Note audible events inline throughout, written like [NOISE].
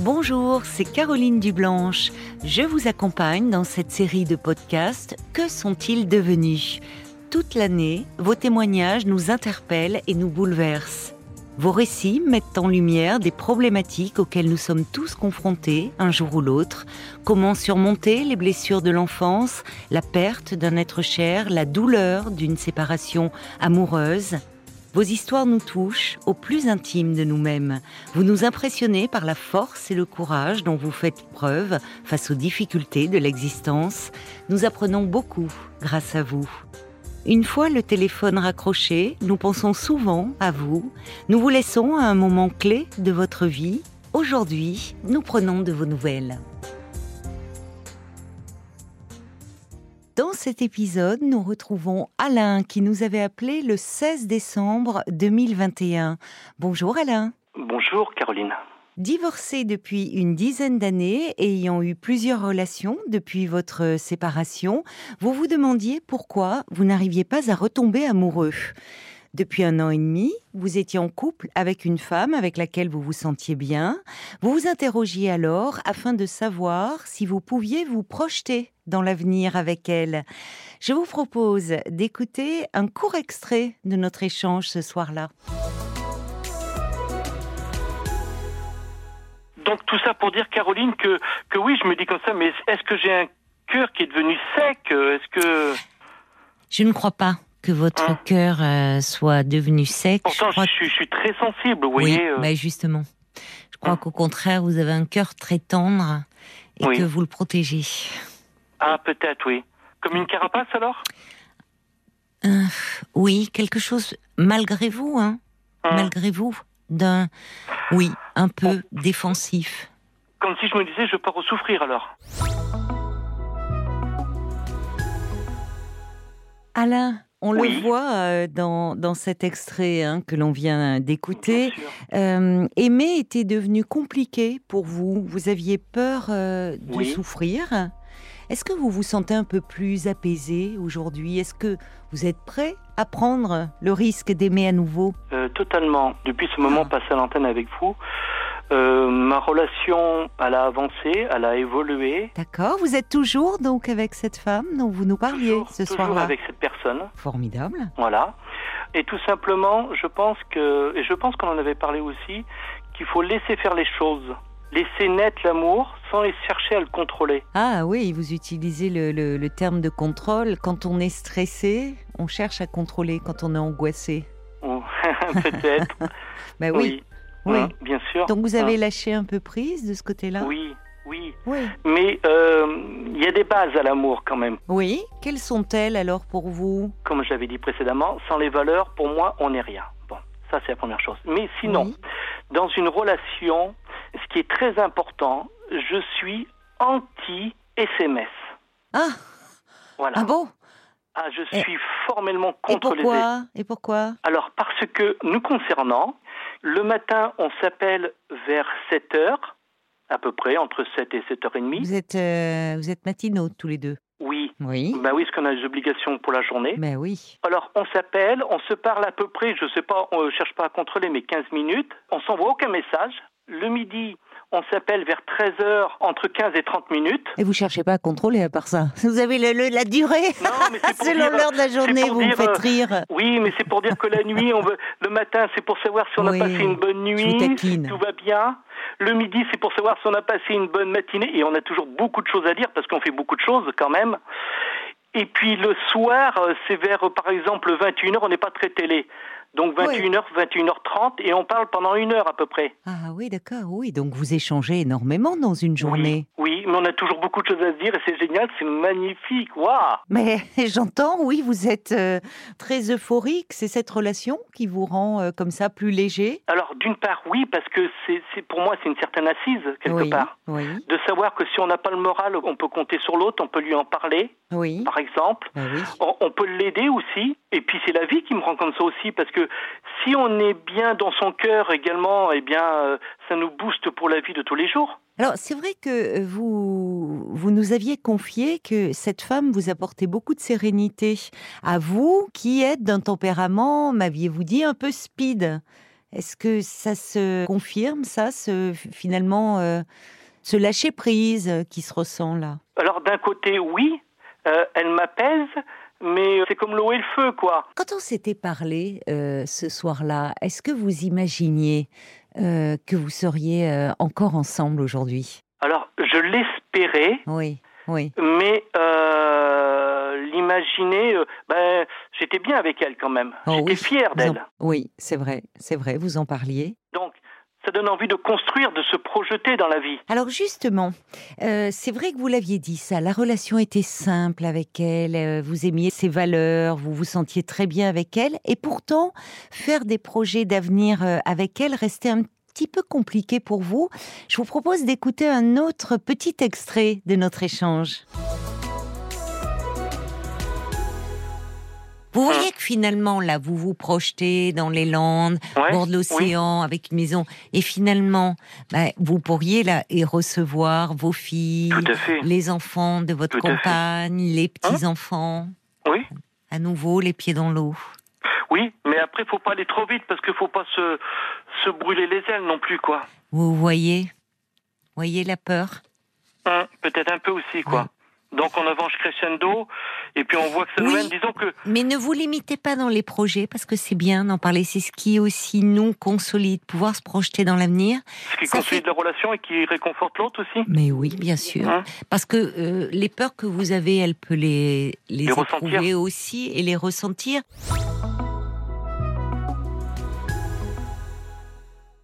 Bonjour, c'est Caroline Dublanche. Je vous accompagne dans cette série de podcasts Que sont-ils devenus? Toute l'année, vos témoignages nous interpellent et nous bouleversent. Vos récits mettent en lumière des problématiques auxquelles nous sommes tous confrontés un jour ou l'autre. Comment surmonter les blessures de l'enfance, la perte d'un être cher, la douleur d'une séparation amoureuse? Vos histoires nous touchent au plus intime de nous-mêmes. Vous nous impressionnez par la force et le courage dont vous faites preuve face aux difficultés de l'existence. Nous apprenons beaucoup grâce à vous. Une fois le téléphone raccroché, nous pensons souvent à vous. Nous vous laissons à un moment clé de votre vie. Aujourd'hui, nous prenons de vos nouvelles. Dans cet épisode, nous retrouvons Alain qui nous avait appelé le 16 décembre 2021. Bonjour Alain. Bonjour Caroline. Divorcé depuis une dizaine d'années et ayant eu plusieurs relations depuis votre séparation, vous vous demandiez pourquoi vous n'arriviez pas à retomber amoureux. Depuis un an et demi, vous étiez en couple avec une femme avec laquelle vous vous sentiez bien. Vous vous interrogiez alors afin de savoir si vous pouviez vous projeter dans l'avenir avec elle. Je vous propose d'écouter un court extrait de notre échange ce soir-là. Donc tout ça pour dire, Caroline, que, que oui, je me dis comme ça, mais est-ce que j'ai un cœur qui est devenu sec? Est-ce que... Je ne crois pas que votre hein cœur euh, soit devenu sec. Pourtant, je, suis, très sensible, vous voyez. Oui, euh. bah, justement. Je crois hein qu'au contraire, vous avez un cœur très tendre et que vous le protégez. Ah, peut-être, oui. Comme une carapace, alors? Euh, Oui, quelque chose, malgré vous, hein, hein malgré vous, d'un, oui, un peu défensif. Comme si je me disais, je peux souffrir alors. Alain, on le voit euh, dans, dans, cet extrait hein, que l'on vient d'écouter. Euh, aimer était devenu compliqué pour vous. Vous aviez peur euh, de souffrir. Est-ce que vous vous sentez un peu plus apaisé aujourd'hui? Est-ce que vous êtes prêt à prendre le risque d'aimer à nouveau? Totalement. Depuis ce moment ah. passé à l'antenne avec vous, euh, ma relation, elle a avancé, elle a évolué. D'accord. Vous êtes toujours donc avec cette femme dont vous nous parliez ce soir-là. Toujours avec cette personne. Formidable. Voilà. Et tout simplement, je pense que, et je pense qu'on en avait parlé aussi, qu'il faut laisser faire les choses, laisser naître l'amour sans chercher à le contrôler. Ah oui, vous utilisez le, le terme de contrôle. Quand on est stressé, on cherche à contrôler. Quand on est angoissé. [LAUGHS] Peut-être. [LAUGHS] ben oui. Oui, hein, bien sûr. Donc vous avez lâché un peu prise de ce côté-là Oui, oui. Mais euh, il y a des bases à l'amour quand même. Oui. Quelles sont-elles alors pour vous? Comme j'avais dit précédemment, sans les valeurs, pour moi, on n'est rien. Bon, ça c'est la première chose. Mais sinon, dans une relation, ce qui est très important, je suis anti-SMS. Ah Voilà. Ah bon? Ah, je suis formellement contre et pourquoi? Et pourquoi? Alors, parce que nous concernant, le matin, on s'appelle vers 7 heures, à peu près, entre 7 et 7h30. Vous êtes, euh, vous êtes matinaux tous les deux Oui. Oui. Ben oui, parce qu'on a des obligations pour la journée. Ben oui. Alors, on s'appelle, on se parle à peu près, je ne sais pas, on ne cherche pas à contrôler, mais 15 minutes. On s'envoie aucun message. Le midi, on s'appelle vers 13h, entre 15 et 30 minutes. Et vous cherchez pas à contrôler à part ça [LAUGHS] Vous avez le, la durée c'est [LAUGHS] l'heure de la journée, vous me faites euh, rire. Oui, mais c'est pour dire que la nuit, on veut, le matin, c'est pour savoir si on a passé une bonne nuit, si tout va bien. Le midi, c'est pour savoir si on a passé une bonne matinée. Et on a toujours beaucoup de choses à dire parce qu'on fait beaucoup de choses quand même. Et puis le soir, euh, c'est vers, par exemple, 21h, on n'est pas très télé. Donc 21h, 21h30, et on parle pendant une heure à peu près. Ah oui, d'accord, oui. Donc vous échangez énormément dans une journée. Oui, mais on a toujours beaucoup de choses à se dire et c'est génial, c'est magnifique, waouh Mais [LAUGHS] j'entends, oui, vous êtes euh, très euphorique. C'est cette relation qui vous rend euh, comme ça plus léger? Alors d'une part, oui, parce que c'est pour moi c'est une certaine assise quelque part. Oui. De savoir que si on n'a pas le moral, on peut compter sur l'autre, on peut lui en parler. Oui. Par exemple, oui. on, on peut l'aider aussi. Et puis c'est la vie qui me rend comme ça aussi, parce que si on est bien dans son cœur également, eh bien, euh, ça nous booste pour la vie de tous les jours. Alors, c'est vrai que vous, vous nous aviez confié que cette femme vous apportait beaucoup de sérénité. À vous, qui êtes d'un tempérament, m'aviez-vous dit, un peu speed? Est-ce que ça se confirme, ça, ce, finalement, euh, ce lâcher prise qui se ressent là? Alors d'un côté, oui, euh, elle m'apaise, mais c'est comme l'eau et le feu, quoi. Quand on s'était parlé euh, ce soir-là, est-ce que vous imaginiez que vous seriez encore ensemble aujourd'hui Alors, je l'espérais. Oui, oui. Mais l'imaginer, ben, j'étais bien avec elle quand même. Oh j'étais fier d'elle. Oui, c'est vrai, c'est vrai, vous en parliez. Donc, ça donne envie de construire, de se projeter dans la vie. Alors justement, euh, c'est vrai que vous l'aviez dit ça, la relation était simple avec elle, euh, vous aimiez ses valeurs, vous vous sentiez très bien avec elle, et pourtant, faire des projets d'avenir euh, avec elle restait un petit peu compliqué pour vous. Je vous propose d'écouter un autre petit extrait de notre échange. Vous voyez que finalement, là, vous vous projetez dans les Landes, au bord de l'océan, avec une maison, et finalement, bah, vous pourriez là et recevoir vos filles, les enfants de votre compagne, les hein? petits enfants. Oui. À nouveau, les pieds dans l'eau. Oui, mais après, faut pas aller trop vite parce qu'il faut pas se, se brûler les ailes non plus, quoi. Vous voyez, voyez la peur? Hein, peut-être un peu aussi, quoi. Donc on avance crescendo et puis on voit que ça nous mène, disons que. Mais ne vous limitez pas dans les projets parce que c'est bien d'en parler. C'est ce qui aussi nous consolide, pouvoir se projeter dans l'avenir. Ce qui consolide la relation et qui réconforte l'autre aussi. Mais oui, bien sûr. Hein parce que euh, les peurs que vous avez, elle peut les les, les éprouver aussi et les ressentir.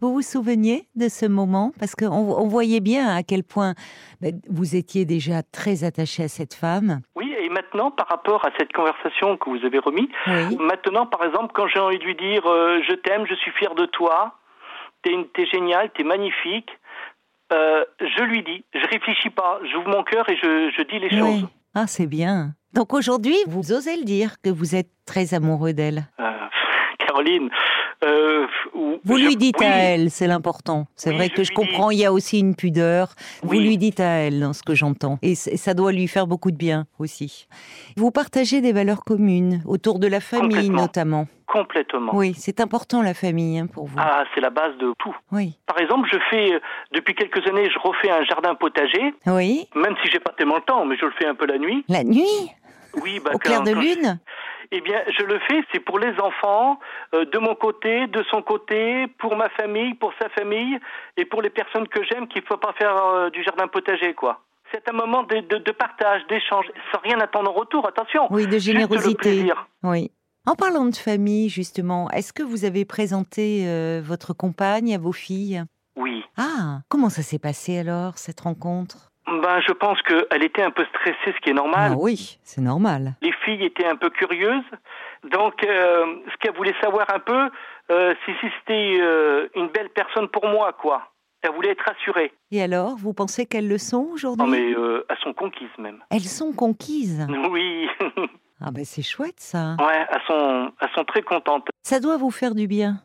Vous vous souveniez de ce moment? Parce qu'on on voyait bien à quel point ben, vous étiez déjà très attaché à cette femme. Oui, et maintenant, par rapport à cette conversation que vous avez remis, maintenant, par exemple, quand j'ai envie de lui dire euh, je t'aime, je suis fier de toi, t'es, es génial, t'es magnifique, euh, je lui dis, je réfléchis pas, j'ouvre mon cœur et je, dis les choses. Ah, c'est bien. Donc aujourd'hui, vous osez le dire que vous êtes très amoureux d'elle. Euh, Caroline, euh, vous lui dites à elle, c'est l'important. C'est vrai que je comprends, il y a aussi une pudeur. Vous lui dites à elle, dans ce que j'entends. Et, ça doit lui faire beaucoup de bien aussi. Vous partagez des valeurs communes, autour de la famille notamment. Complètement. Oui, c'est important la famille hein, pour vous. Ah, c'est la base de tout. Oui. Par exemple, je fais euh, depuis quelques années, je refais un jardin potager. Oui. Même si j'ai pas tellement le temps, mais je le fais un peu la nuit. La nuit? Oui, bah, au clair de lune? Eh bien, je le fais, c'est pour les enfants, euh, de mon côté, de son côté, pour ma famille, pour sa famille, et pour les personnes que j'aime, qu'il ne faut pas faire euh, du jardin potager, quoi. C'est un moment de, de, partage, d'échange, sans rien attendre en retour, attention. Oui, de générosité. Oui. En parlant de famille, justement, est-ce que vous avez présenté euh, votre compagne à vos filles? Oui. Ah, comment ça s'est passé alors, cette rencontre? Ben, je pense qu'elle était un peu stressée, ce qui est normal. Ah oui, c'est normal. Les filles étaient un peu curieuses, donc euh, ce qu'elle voulait savoir un peu, euh, si, c'était euh, une belle personne pour moi, quoi. Elle voulait être rassurée. Et alors, vous pensez qu'elles le sont aujourd'hui? Non, mais elles sont conquises même. Elles sont conquises? [LAUGHS] Oui. ah ben c'est chouette ça. Ouais, elles sont, elles sont très contentes. Ça doit vous faire du bien.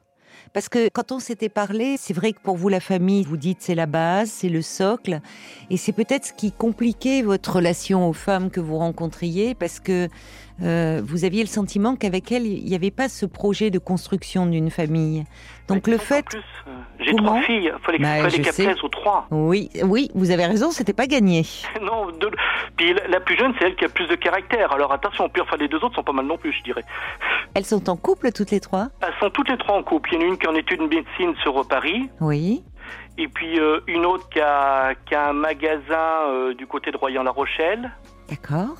Parce que quand on s'était parlé, c'est vrai que pour vous, la famille, vous dites c'est la base, c'est le socle. Et c'est peut-être ce qui compliquait votre relation aux femmes que vous rencontriez parce que euh, vous aviez le sentiment qu'avec elle, il n'y avait pas ce projet de construction d'une famille. Donc le fait. Euh, j'ai trois filles, il fallait, bah, qu'elles plaisent aux trois. Oui, oui, vous avez raison, c'était pas gagné. [LAUGHS] non, puis la, plus jeune, c'est elle qui a plus de caractère. Alors attention, puis enfin les deux autres sont pas mal non plus, je dirais. Elles sont en couple toutes les trois? Elles sont toutes les trois en couple. Il y en a une qui est en études de médecine sur Paris. Oui. Et puis euh, une autre qui a, qui a un magasin du côté de Royan-La Rochelle. D'accord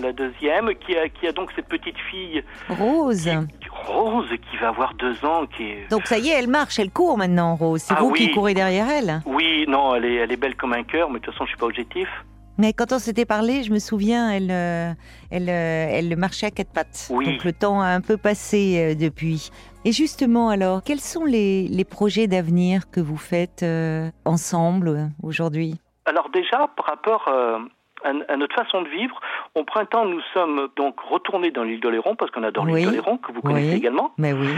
la deuxième, qui a, qui a donc cette petite fille. Rose. Rose, qui va avoir deux ans. Qui est... Donc ça y est, elle marche, elle court maintenant, Rose. C'est ah vous qui courez derrière elle Oui, non, elle est, elle est belle comme un cœur, mais de toute façon, je suis pas objectif. Mais quand on s'était parlé, je me souviens, elle, euh, elle, euh, elle marchait à quatre pattes. Oui. Donc le temps a un peu passé euh, depuis. Et justement, alors, quels sont les, les projets d'avenir que vous faites ensemble aujourd'hui? Alors déjà, par rapport à, notre façon de vivre. Au printemps, nous sommes donc retournés dans l'île d'Oléron, parce qu'on adore l'île d'Oléron, que vous connaissez également. Mais oui.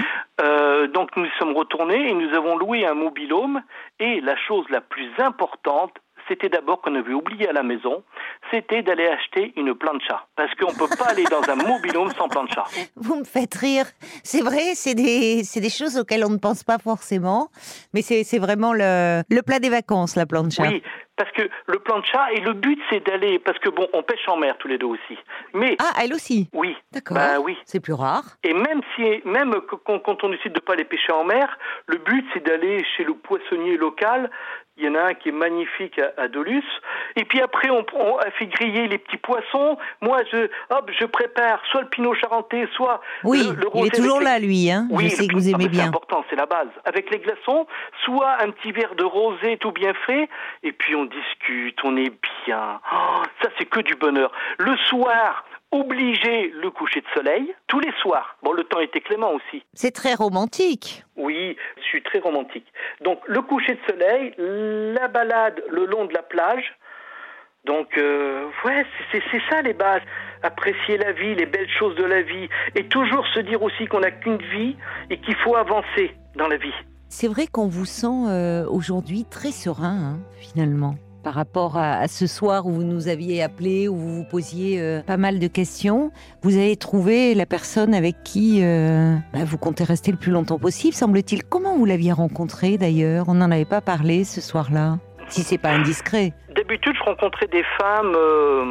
Euh, donc nous sommes retournés et nous avons loué un mobilhome. Et la chose la plus importante, c'était d'abord qu'on avait oublié à la maison, c'était d'aller acheter une plancha. Parce qu'on ne peut pas aller dans un mobilhome sans plancha. [LAUGHS] Vous me faites rire. C'est vrai, c'est des, des, choses auxquelles on ne pense pas forcément, mais c'est vraiment le, le plat des vacances, la plancha. Oui, parce que le plancha, et le but c'est d'aller, parce que bon, on pêche en mer tous les deux aussi. Mais ah, elle aussi. Oui. D'accord. Bah, oui. C'est plus rare. Et même si, même quand on décide de pas aller pêcher en mer, le but c'est d'aller chez le poissonnier local il y en a un qui est magnifique à, Dolus. Et puis après, on, on, a fait griller les petits poissons. Moi, je, hop, je prépare soit le pinot charentais, soit oui, le, il est toujours là, lui. Hein oui, je sais que vous aimez bien. C'est important, c'est la base. Avec les glaçons, soit un petit verre de rosé tout bien fait. Et puis on discute, on est bien. Oh, ça, c'est que du bonheur. Le soir, obliger le coucher de soleil tous les soirs. Bon, le temps était clément aussi. C'est très romantique. Oui, je suis très romantique. Donc, le coucher de soleil, la balade le long de la plage. Donc, euh, ouais, c'est ça les bases. Apprécier la vie, les belles choses de la vie, et toujours se dire aussi qu'on n'a qu'une vie et qu'il faut avancer dans la vie. C'est vrai qu'on vous sent euh, aujourd'hui très serein, hein, finalement par rapport à, ce soir où vous nous aviez appelé, où vous vous posiez euh, pas mal de questions. Vous avez trouvé la personne avec qui euh, bah, vous comptez rester le plus longtemps possible, semble-t-il. Comment vous l'aviez rencontré d'ailleurs? On n'en avait pas parlé ce soir-là, si c'est pas indiscret. D'habitude, je rencontrais des femmes euh,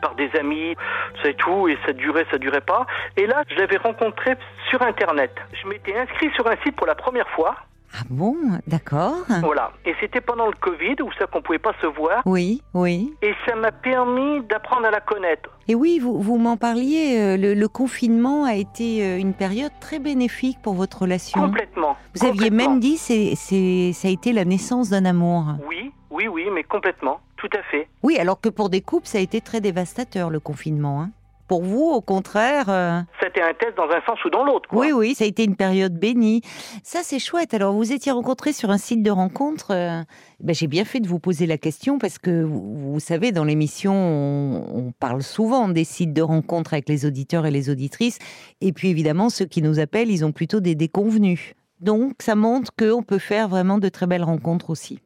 par des amis, c'est tout, et ça durait, ça durait pas. Et là, je l'avais rencontré sur Internet. Je m'étais inscrit sur un site pour la première fois. Ah bon, d'accord. Voilà. Et c'était pendant le Covid, où ça qu'on pouvait pas se voir. Oui, oui. Et ça m'a permis d'apprendre à la connaître. Et oui, vous, vous m'en parliez, euh, le, confinement a été euh, une période très bénéfique pour votre relation. Complètement. Vous aviez même dit c'est c'est ça a été la naissance d'un amour. Oui, oui, oui, mais complètement, tout à fait. Oui, alors que pour des couples, ça a été très dévastateur le confinement. Hein. Pour vous, au contraire euh, C'était un test dans un sens ou dans l'autre. Oui, oui, ça a été une période bénie. Ça, c'est chouette. Alors, vous étiez rencontrés sur un site de rencontre. Euh, ben, J'ai bien fait de vous poser la question parce que, vous, savez, dans l'émission, on, parle souvent des sites de rencontre avec les auditeurs et les auditrices. Et puis, évidemment, ceux qui nous appellent, ils ont plutôt des déconvenus. Donc, ça montre qu'on peut faire vraiment de très belles rencontres aussi.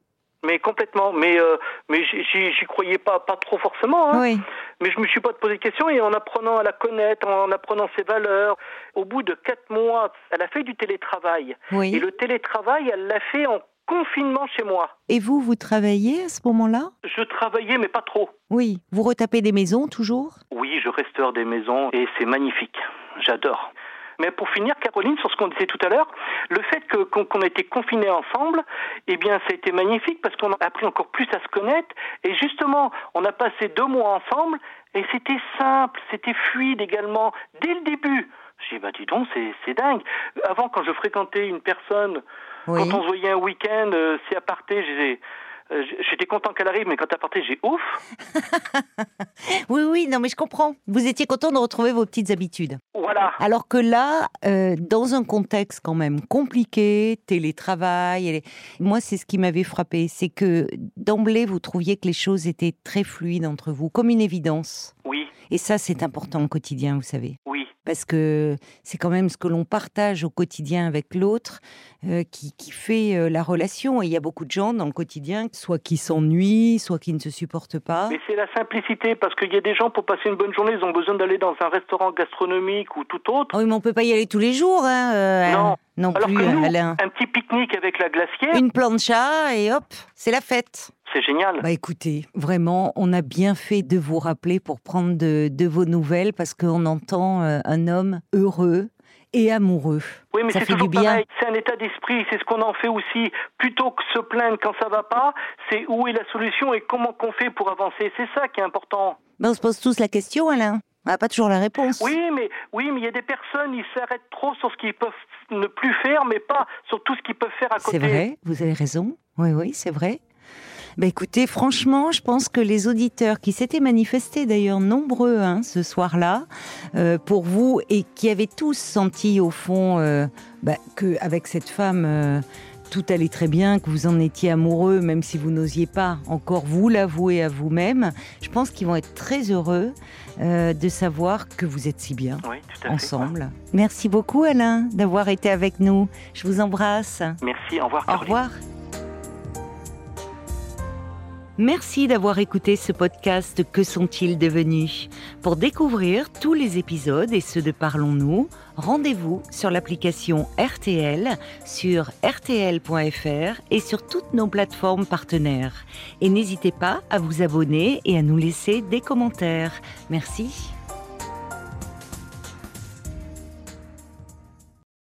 Mais complètement. Mais euh, mais j'y croyais pas pas trop forcément. Hein. Oui. Mais je me suis pas posé de questions et en apprenant à la connaître, en apprenant ses valeurs, au bout de quatre mois, elle a fait du télétravail. Oui. Et le télétravail, elle l'a fait en confinement chez moi. Et vous, vous travaillez à ce moment-là? Je travaillais, mais pas trop. Oui. Vous retapez des maisons toujours? Oui, je restaure des maisons et c'est magnifique. J'adore. Mais pour finir, Caroline, sur ce qu'on disait tout à l'heure, le fait qu'on ait été confinés ensemble, eh bien, ça a été magnifique parce qu'on a appris encore plus à se connaître. Et justement, on a passé deux mois ensemble et c'était simple, c'était fluide également dès le début. J'ai dit, bah dis donc, c'est dingue. Avant, quand je fréquentais une personne, quand on se voyait un week-end, euh, si à partait, je disais, euh, j'étais content qu'elle arrive, mais quand elle partait, j'ai ouf. [LAUGHS] oui, oui, non, mais je comprends. Vous étiez content de retrouver vos petites habitudes. Voilà. Alors que là, euh, dans un contexte quand même compliqué, télétravail, moi, c'est ce qui m'avait frappé, c'est que d'emblée, vous trouviez que les choses étaient très fluides entre vous, comme une évidence. Oui. Et ça, c'est important au quotidien, vous savez. Parce que c'est quand même ce que l'on partage au quotidien avec l'autre euh, qui, qui, fait euh, la relation. Et il y a beaucoup de gens dans le quotidien, soit qui s'ennuient, soit qui ne se supportent pas. Mais c'est la simplicité, parce qu'il y a des gens, pour passer une bonne journée, ils ont besoin d'aller dans un restaurant gastronomique ou tout autre. oui, mais on peut pas y aller tous les jours. Hein, euh, non. Non Alors plus, que nous, un petit pique-nique avec la glacière. Une plancha et hop, c'est la fête. C'est génial. Bah écoutez, vraiment, on a bien fait de vous rappeler pour prendre de, de vos nouvelles parce qu'on entend euh, un homme heureux et amoureux. Oui, mais c'est toujours pareil. C'est un état d'esprit. C'est ce qu'on en fait aussi. Plutôt que se plaindre quand ça va pas, c'est où est la solution et comment qu'on fait pour avancer. C'est ça qui est important. Ben, on se pose tous la question, Alain. On n'a pas toujours la réponse. Oui, mais oui, mais il y a des personnes, ils s'arrêtent trop sur ce qu'ils peuvent ne plus faire, mais pas sur tout ce qu'ils peuvent faire à côté. C'est vrai, vous avez raison. Oui, oui, c'est vrai. Bah écoutez, franchement, je pense que les auditeurs qui s'étaient manifestés d'ailleurs nombreux hein, ce soir-là euh, pour vous et qui avaient tous senti au fond euh, bah, que avec cette femme euh, tout allait très bien, que vous en étiez amoureux, même si vous n'osiez pas encore vous l'avouer à vous-même, je pense qu'ils vont être très heureux de savoir que vous êtes si bien ensemble. Merci beaucoup Alain d'avoir été avec nous. Je vous embrasse. Merci, au revoir. Au revoir. Merci d'avoir écouté ce podcast Que sont-ils devenus? Pour découvrir tous les épisodes et ceux de Parlons-nous, rendez-vous sur l'application RTL, sur rtl.fr et sur toutes nos plateformes partenaires. Et n'hésitez pas à vous abonner et à nous laisser des commentaires. Merci.